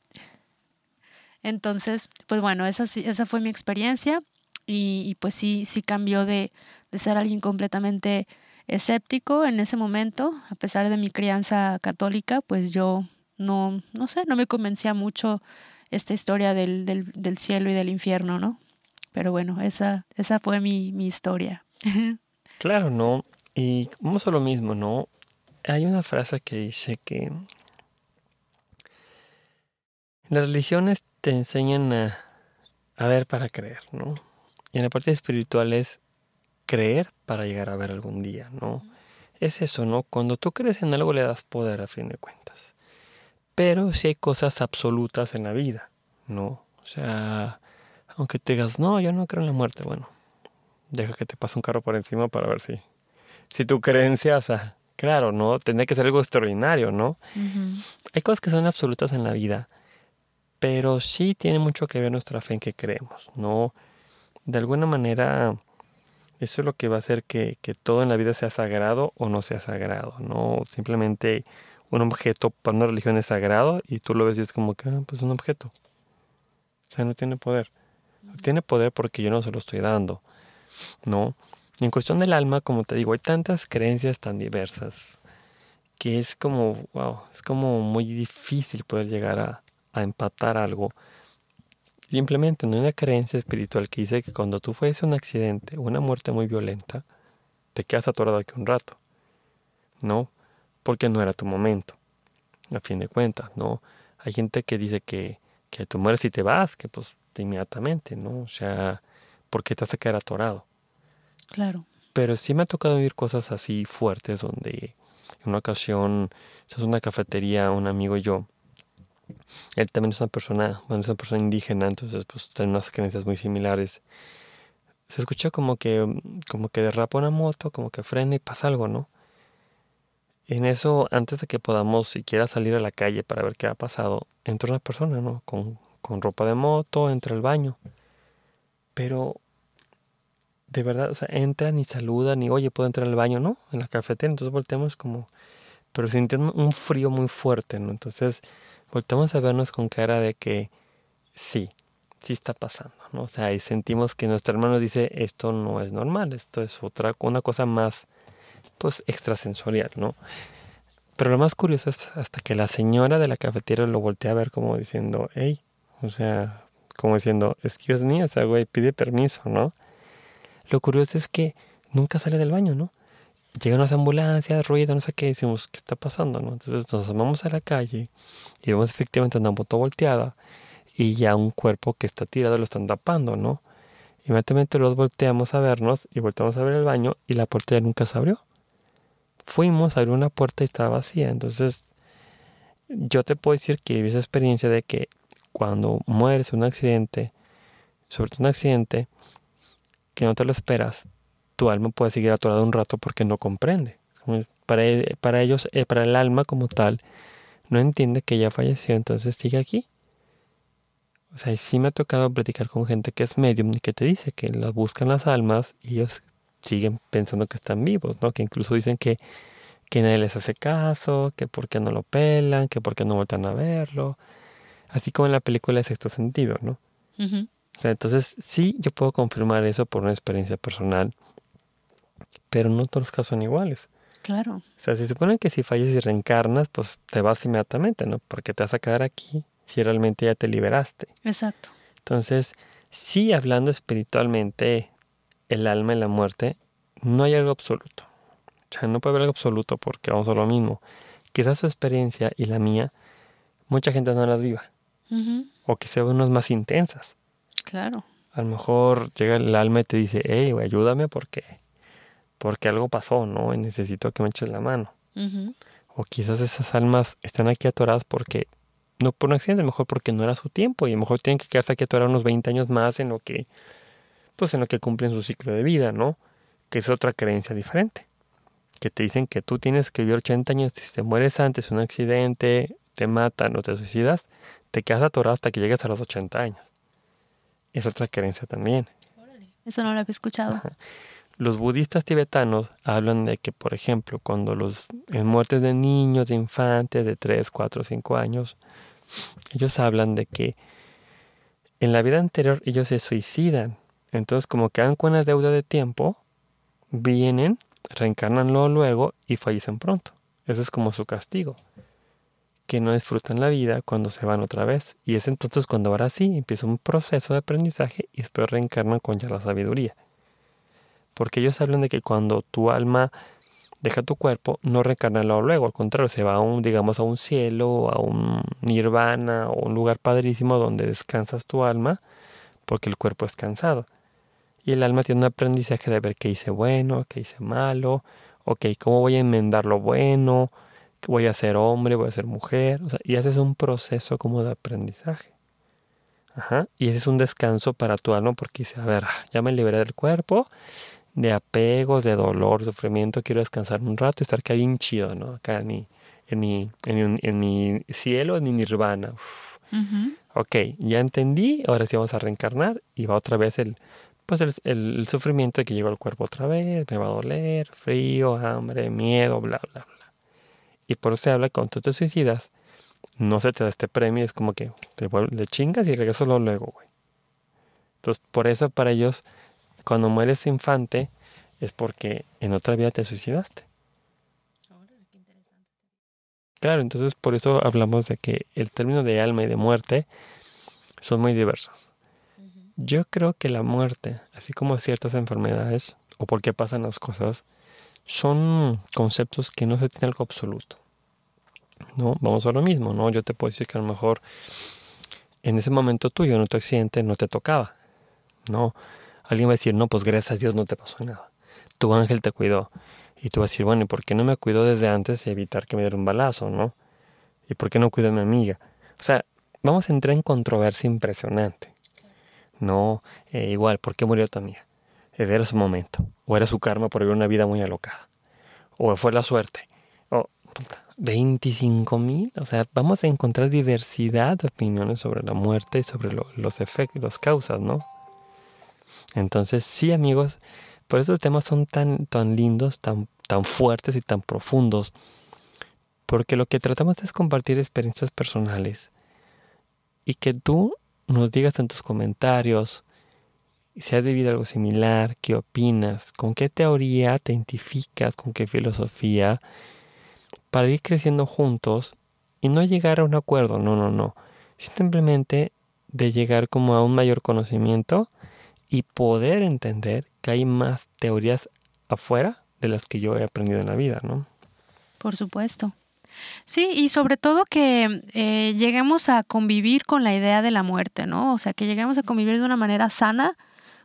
Speaker 1: Entonces, pues bueno, esa, esa fue mi experiencia y, pues sí, sí cambió de, de ser alguien completamente escéptico en ese momento, a pesar de mi crianza católica, pues yo no, no sé, no me convencía mucho esta historia del, del, del cielo y del infierno, ¿no? Pero bueno, esa, esa fue mi, mi historia.
Speaker 2: claro, ¿no? Y vamos a lo mismo, ¿no? Hay una frase que dice que las religiones te enseñan a, a ver para creer, ¿no? Y en la parte espiritual es creer para llegar a ver algún día, ¿no? Es eso, ¿no? Cuando tú crees en algo le das poder a fin de cuentas. Pero si hay cosas absolutas en la vida, ¿no? O sea, aunque te digas, no, yo no creo en la muerte, bueno, deja que te pase un carro por encima para ver si, si tu creencia, o sea, claro, ¿no? Tendría que ser algo extraordinario, ¿no? Hay cosas que son absolutas en la vida, pero sí tiene mucho que ver nuestra fe en que creemos, ¿no? de alguna manera eso es lo que va a hacer que, todo en la vida sea sagrado o no sea sagrado, no simplemente un objeto para una religión es sagrado y tú lo ves y es como que, ah, pues un objeto. O sea, no tiene poder. Tiene poder porque yo no se lo estoy dando, ¿no? En cuestión del alma, como te digo, hay tantas creencias tan diversas que es como, wow, es como muy difícil poder llegar a, empatar algo Simplemente no hay una creencia espiritual que dice que cuando tú fuese un accidente una muerte muy violenta, te quedas atorado aquí un rato. No, porque no era tu momento. A fin de cuentas, ¿no? Hay gente que dice que, que tú mueres y te vas, que pues inmediatamente, ¿no? O sea, ¿por qué te hace quedar atorado?
Speaker 1: Claro.
Speaker 2: Pero sí me ha tocado vivir cosas así fuertes donde en una ocasión, es una cafetería, un amigo y yo, él también es una persona, bueno, es una persona indígena, entonces pues tiene unas creencias muy similares. Se escucha como que, como que derrapa una moto, como que frena y pasa algo, ¿no? En eso, antes de que podamos siquiera salir a la calle para ver qué ha pasado, entra una persona, ¿no? Con, con ropa de moto, entra al baño. Pero, de verdad, o sea, entra ni saluda, ni, oye, puedo entrar al baño, ¿no? En la cafetera, entonces volteamos como, pero sintiendo un frío muy fuerte, ¿no? Entonces, voltamos a vernos con cara de que sí, sí está pasando, ¿no? O sea, y sentimos que nuestro hermano dice, esto no es normal, esto es otra, una cosa más, pues, extrasensorial, ¿no? Pero lo más curioso es hasta que la señora de la cafetería lo voltea a ver como diciendo, hey, o sea, como diciendo, excuse me, o sea, güey, pide permiso, ¿no? Lo curioso es que nunca sale del baño, ¿no? llegan las ambulancias, ruido, no sé qué, decimos, ¿qué está pasando? ¿no? Entonces nos asomamos a la calle y vemos efectivamente una moto volteada y ya un cuerpo que está tirado lo están tapando, ¿no? Inmediatamente los volteamos a vernos y volteamos a ver el baño y la puerta ya nunca se abrió. Fuimos, abrió una puerta y estaba vacía. Entonces, yo te puedo decir que viví esa experiencia de que cuando mueres en un accidente, sobre todo un accidente, que no te lo esperas, tu alma puede seguir atorada un rato porque no comprende. Para, para ellos, eh, para el alma como tal, no entiende que ya falleció, entonces sigue aquí. O sea, sí me ha tocado platicar con gente que es medium y que te dice que las buscan las almas y ellos siguen pensando que están vivos, ¿no? Que incluso dicen que, que nadie les hace caso, que por qué no lo pelan, que por qué no vueltan a verlo. Así como en la película de Sexto Sentido, ¿no? O sea, entonces sí, yo puedo confirmar eso por una experiencia personal, pero no todos los casos son iguales.
Speaker 1: Claro. O
Speaker 2: sea, se supone que si falles y reencarnas, pues te vas inmediatamente, ¿no? Porque te vas a quedar aquí si realmente ya te liberaste.
Speaker 1: Exacto.
Speaker 2: Entonces, sí, hablando espiritualmente, el alma y la muerte, no hay algo absoluto. O sea, no puede haber algo absoluto porque vamos a lo mismo. Quizás su experiencia y la mía, mucha gente no las viva. O que sean unas más intensas.
Speaker 1: Claro.
Speaker 2: A lo mejor llega el alma y te dice, hey, ayúdame porque, porque algo pasó, ¿no? Y necesito que me eches la mano. O quizás esas almas están aquí atoradas porque, no por un accidente, mejor porque no era su tiempo y a lo mejor tienen que quedarse aquí atoradas unos 20 años más en lo que, pues en lo que cumplen su ciclo de vida, ¿no? Que es otra creencia diferente. Que te dicen que tú tienes que vivir 80 años, si te mueres antes, un accidente, te matan o te suicidas, te quedas atorado hasta que llegues a los 80 años. Es otra creencia también.
Speaker 1: Eso no lo había escuchado.
Speaker 2: Los budistas tibetanos hablan de que, por ejemplo, cuando los en muertes de niños, de infantes de 3, 4, 5 años, ellos hablan de que en la vida anterior ellos se suicidan. Entonces, como quedan con una deuda de tiempo, vienen, reencarnan luego y fallecen pronto. Ese es como su castigo que no disfrutan la vida cuando se van otra vez. Y es entonces cuando ahora sí empieza un proceso de aprendizaje y después reencarnan con ya la sabiduría. Porque ellos hablan de que cuando tu alma deja tu cuerpo, no reencarna luego, al contrario, se va a un, digamos, a un cielo, a un nirvana o un lugar padrísimo donde descansas tu alma, porque el cuerpo es cansado. Y el alma tiene un aprendizaje de ver qué hice bueno, qué hice malo, ok, cómo voy a enmendar lo bueno, voy a ser hombre, voy a ser mujer, o sea, y haces un proceso como de aprendizaje. Ajá, y ese es un descanso para tu alma porque dice, a ver, ya me liberé del cuerpo, de apegos, de dolor, sufrimiento, quiero descansar un rato y estar acá bien chido, ¿no? Acá en mi, en mi, en mi, cielo, en mi nirvana. Ok, ya entendí, ahora sí vamos a reencarnar y va otra vez el, pues el, el, sufrimiento de que llegó al cuerpo otra vez, me va a doler, frío, hambre, miedo, bla, bla, bla. Y por eso se habla que cuando tú te suicidas, no se te da este premio, es como que te le chingas y regresas luego, güey. Entonces, por eso para ellos, cuando mueres infante, es porque en otra vida te suicidaste. Claro, entonces por eso hablamos de que el término de alma y de muerte son muy diversos. Yo creo que la muerte, así como ciertas enfermedades o por qué pasan las cosas, son conceptos que no se tienen algo absoluto. ¿no? Vamos a lo mismo, ¿no? Yo te puedo decir que a lo mejor en ese momento tuyo, en tu accidente, no te tocaba, ¿no? Alguien va a decir, no, pues gracias a Dios no te pasó nada. Tu ángel te cuidó. Y tú vas a decir, bueno, ¿y por qué no me cuidó desde antes y evitar que me diera un balazo, no? ¿Y por qué no cuidó a mi amiga? O sea, vamos a entrar en controversia impresionante. No, eh, igual, ¿por qué murió tu amiga? Era su momento. O era su karma por vivir una vida muy alocada. O fue la suerte. O 25 mil. O sea, vamos a encontrar diversidad de opiniones sobre la muerte y sobre los efectos, las causas, ¿no? Entonces, sí, amigos, por eso los temas son tan, tan lindos, tan, tan fuertes y tan profundos. Porque lo que tratamos es compartir experiencias personales. Y que tú nos digas en tus comentarios si has vivido algo similar, qué opinas, con qué teoría te identificas, con qué filosofía, para ir creciendo juntos y no llegar a un acuerdo, no, no, no, simplemente de llegar como a un mayor conocimiento y poder entender que hay más teorías afuera de las que yo he aprendido en la vida, ¿no?
Speaker 1: Por supuesto. Sí, y sobre todo que eh, lleguemos a convivir con la idea de la muerte, ¿no? O sea, que lleguemos a convivir de una manera sana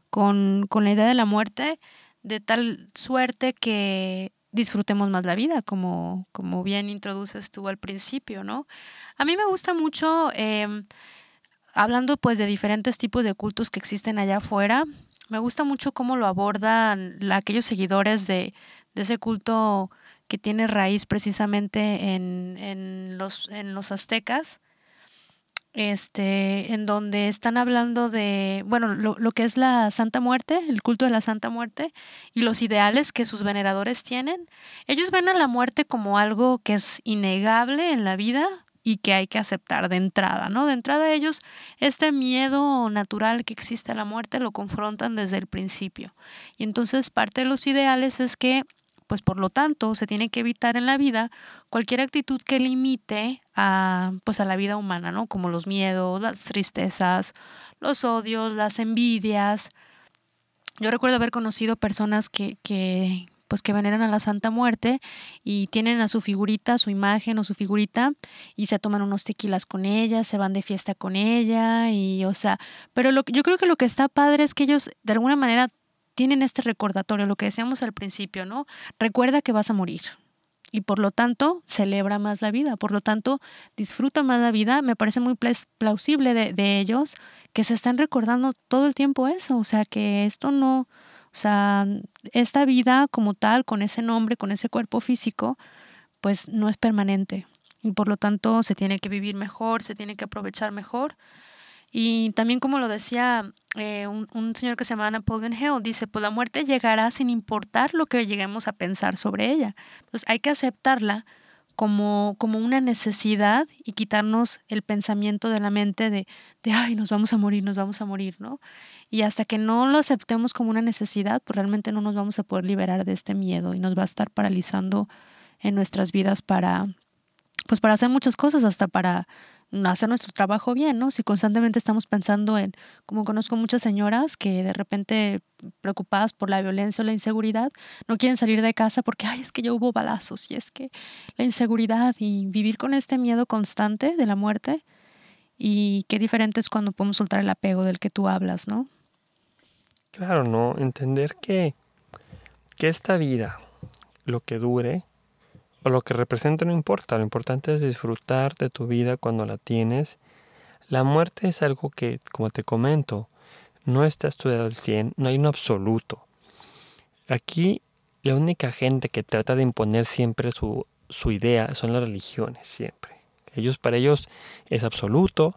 Speaker 1: con, con la idea de la muerte de tal suerte que disfrutemos más la vida, como, como bien introduces tú al principio, ¿no? A mí me gusta mucho, em, hablando pues de diferentes tipos de cultos que existen allá afuera, me gusta mucho cómo lo abordan aquellos seguidores de, de ese culto que tiene raíz precisamente en, en, los, en los aztecas, este, en donde están hablando de, bueno, lo, lo, que es la Santa Muerte, el culto de la Santa Muerte y los ideales que sus veneradores tienen. Ellos ven a la muerte como algo que es innegable en la vida y que hay que aceptar de entrada, ¿no? De entrada ellos este miedo natural que existe a la muerte lo confrontan desde el principio. Y entonces parte de los ideales es que pues por lo tanto se tiene que evitar en la vida cualquier actitud que limite a pues a la vida humana, ¿no? Como los miedos, las tristezas, los odios, las envidias. Yo recuerdo haber conocido personas que, que pues que veneran a la Santa Muerte y tienen a su figurita, su imagen o su figurita y se toman unos tequilas con ella, se van de fiesta con ella y o sea, pero lo, yo creo que lo que está padre es que ellos de alguna manera tienen este recordatorio, lo que decíamos al principio, ¿no? Recuerda que vas a morir. Y por lo tanto, celebra más la vida, por lo tanto, disfruta más la vida. Me parece muy plausible de, de ellos que se están recordando todo el tiempo eso, o sea, que esto no, o sea, esta vida como tal, con ese nombre, con ese cuerpo físico, pues no es permanente. Y por lo tanto se tiene que vivir mejor, se tiene que aprovechar mejor. Y también como lo decía eh, un, un, señor que se llama Napoleon Hill, dice, pues la muerte llegará sin importar lo que lleguemos a pensar sobre ella. Entonces hay que aceptarla como, como una necesidad y quitarnos el pensamiento de la mente de, de, ay, nos vamos a morir, nos vamos a morir, ¿no? Y hasta que no lo aceptemos como una necesidad, pues realmente no nos vamos a poder liberar de este miedo y nos va a estar paralizando en nuestras vidas para, pues para hacer muchas cosas, hasta para hacer nuestro trabajo bien, ¿no? Si constantemente estamos pensando en, como conozco muchas señoras que de repente preocupadas por la violencia o la inseguridad, no quieren salir de casa porque, ay, es que ya hubo balazos y es que la inseguridad y vivir con este miedo constante de la muerte y qué diferente es cuando podemos soltar el apego del que tú hablas, ¿no?
Speaker 2: Claro, ¿no? Entender que, que esta vida, lo que dure, lo que representa no importa, lo importante es disfrutar de tu vida cuando la tienes. La muerte es algo que, como te comento, no está estudiado al 100, no hay un absoluto. Aquí la única gente que trata de imponer siempre su, su idea son las religiones, siempre. Ellos, para ellos es absoluto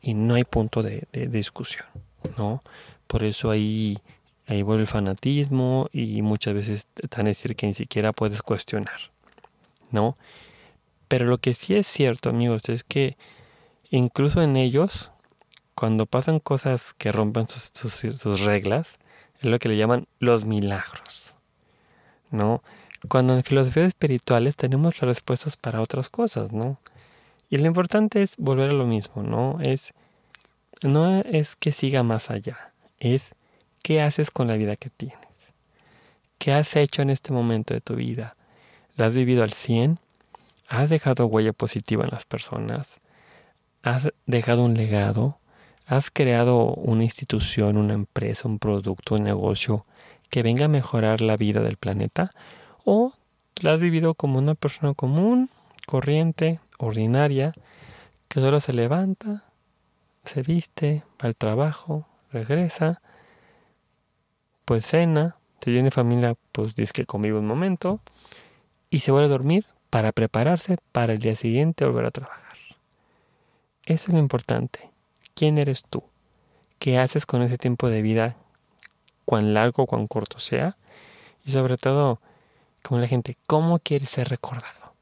Speaker 2: y no hay punto de, de discusión, ¿no? Por eso ahí, ahí vuelve el fanatismo y muchas veces están a decir que ni siquiera puedes cuestionar. ¿No? Pero lo que sí es cierto, amigos, es que incluso en ellos, cuando pasan cosas que rompen sus, reglas, es lo que le llaman los milagros, ¿no? Cuando en filosofías espirituales tenemos las respuestas para otras cosas, ¿no? Y lo importante es volver a lo mismo, ¿no? Es, no es que siga más allá, es qué haces con la vida que tienes. ¿Qué has hecho en este momento de tu vida? ¿La has vivido al 100? ¿Has dejado huella positiva en las personas? ¿Has dejado un legado? ¿Has creado una institución, una empresa, un producto, un negocio que venga a mejorar la vida del planeta? ¿O la has vivido como una persona común, corriente, ordinaria, que solo se levanta, se viste, va al trabajo, regresa, pues cena, si tiene familia, pues dice que convive un momento, y se vuelve a dormir para prepararse para el día siguiente volver a trabajar. Eso es lo importante. ¿Quién eres tú? ¿Qué haces con ese tiempo de vida, cuán largo o cuán corto sea? Y sobre todo, como la gente, ¿cómo quieres ser recordado?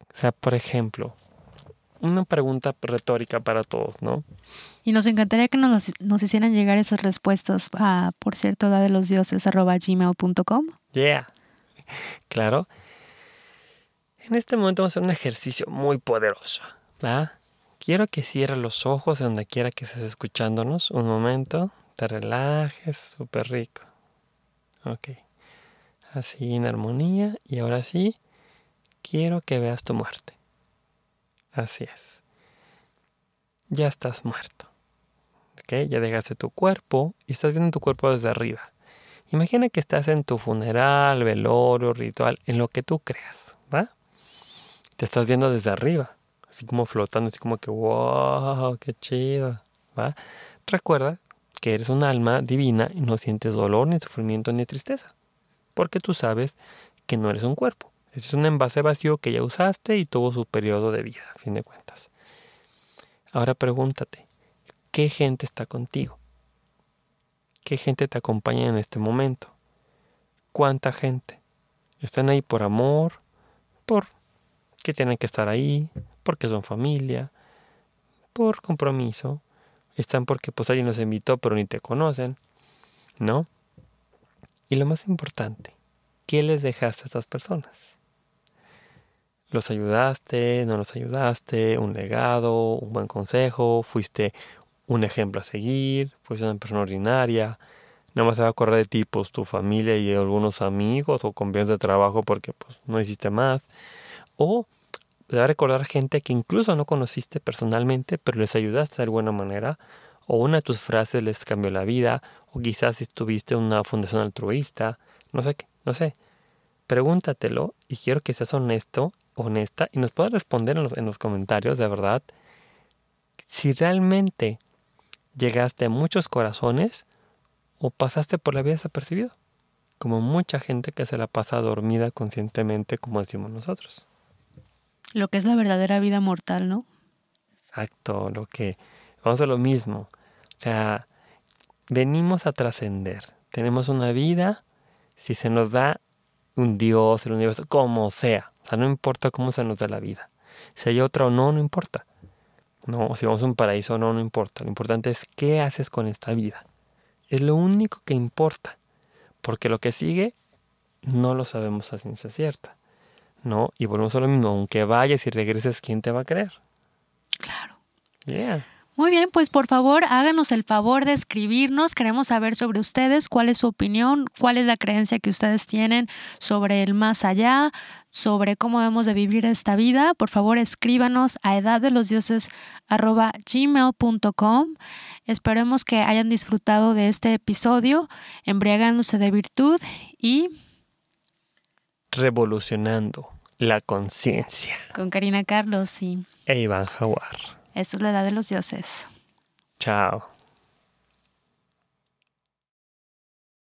Speaker 2: O sea, por ejemplo, una pregunta retórica para todos, ¿no?
Speaker 1: Y nos encantaría que nos, nos hicieran llegar esas respuestas a, por cierto, da de los dioses.
Speaker 2: Yeah. claro. En este momento vamos a hacer un ejercicio muy poderoso. Quiero que cierres los ojos donde quiera que estés escuchándonos. Un momento. Te relajes. Súper rico. Ok. Así en armonía. Y ahora sí, quiero que veas tu muerte. Así es. Ya estás muerto. ¿Ok? Ya dejaste tu cuerpo y estás viendo tu cuerpo desde arriba. Imagina que estás en tu funeral, velorio, ritual, en lo que tú creas, ¿va? Te estás viendo desde arriba, así como flotando, así como que, wow, qué chido, ¿va? Recuerda que eres un alma divina y no sientes dolor, ni sufrimiento, ni tristeza, porque tú sabes que no eres un cuerpo. Ese es un envase vacío que ya usaste y tuvo su periodo de vida, a fin de cuentas. Ahora pregúntate, ¿qué gente está contigo? ¿Qué gente te acompaña en este momento? ¿Cuánta gente? ¿Están ahí por amor? ¿Por que tienen que estar ahí? ¿Porque son familia? ¿Por compromiso? ¿Están porque pues alguien los invitó pero ni te conocen? ¿No? Y lo más importante, ¿qué les dejaste a estas personas? ¿Los ayudaste? ¿No los ayudaste? ¿Un legado? ¿Un buen consejo? ¿Fuiste un ejemplo a seguir, pues una persona ordinaria, nada más se va a correr de ti, pues tu familia y algunos amigos o compañeros de trabajo porque pues no hiciste más. O te va a recordar gente que incluso no conociste personalmente, pero les ayudaste de alguna manera, o una de tus frases les cambió la vida, o quizás estuviste en una fundación altruista, no sé qué, no sé. Pregúntatelo y quiero que seas honesto, honesta, y nos puedas responder en los, en los comentarios, de verdad, si realmente llegaste a muchos corazones o pasaste por la vida desapercibido, como mucha gente que se la pasa dormida conscientemente, como decimos nosotros.
Speaker 1: Lo que es la verdadera vida mortal, ¿no?
Speaker 2: Exacto, lo que vamos a lo mismo. O sea, venimos a trascender. Tenemos una vida, si se nos da un Dios, el universo, como sea. O sea, no importa cómo se nos da la vida. Si hay otra o no, no importa. No, si vamos a un paraíso o no, no importa. Lo importante es qué haces con esta vida. Es lo único que importa. Porque lo que sigue no lo sabemos a ciencia cierta. ¿No? Y volvemos a lo mismo. Aunque vayas y regreses, ¿quién te va a creer?
Speaker 1: Claro.
Speaker 2: Yeah.
Speaker 1: Muy bien, pues por favor háganos el favor de escribirnos. Queremos saber sobre ustedes, cuál es su opinión, cuál es la creencia que ustedes tienen sobre el más allá, sobre cómo debemos de vivir esta vida. Por favor escríbanos a edaddelosdioses.gmail.com. Esperemos que hayan disfrutado de este episodio, embriagándose de virtud y...
Speaker 2: Revolucionando la conciencia.
Speaker 1: Con Karina Carlos y...
Speaker 2: E Iván Jaguar.
Speaker 1: Eso es la edad de los dioses.
Speaker 2: Chao.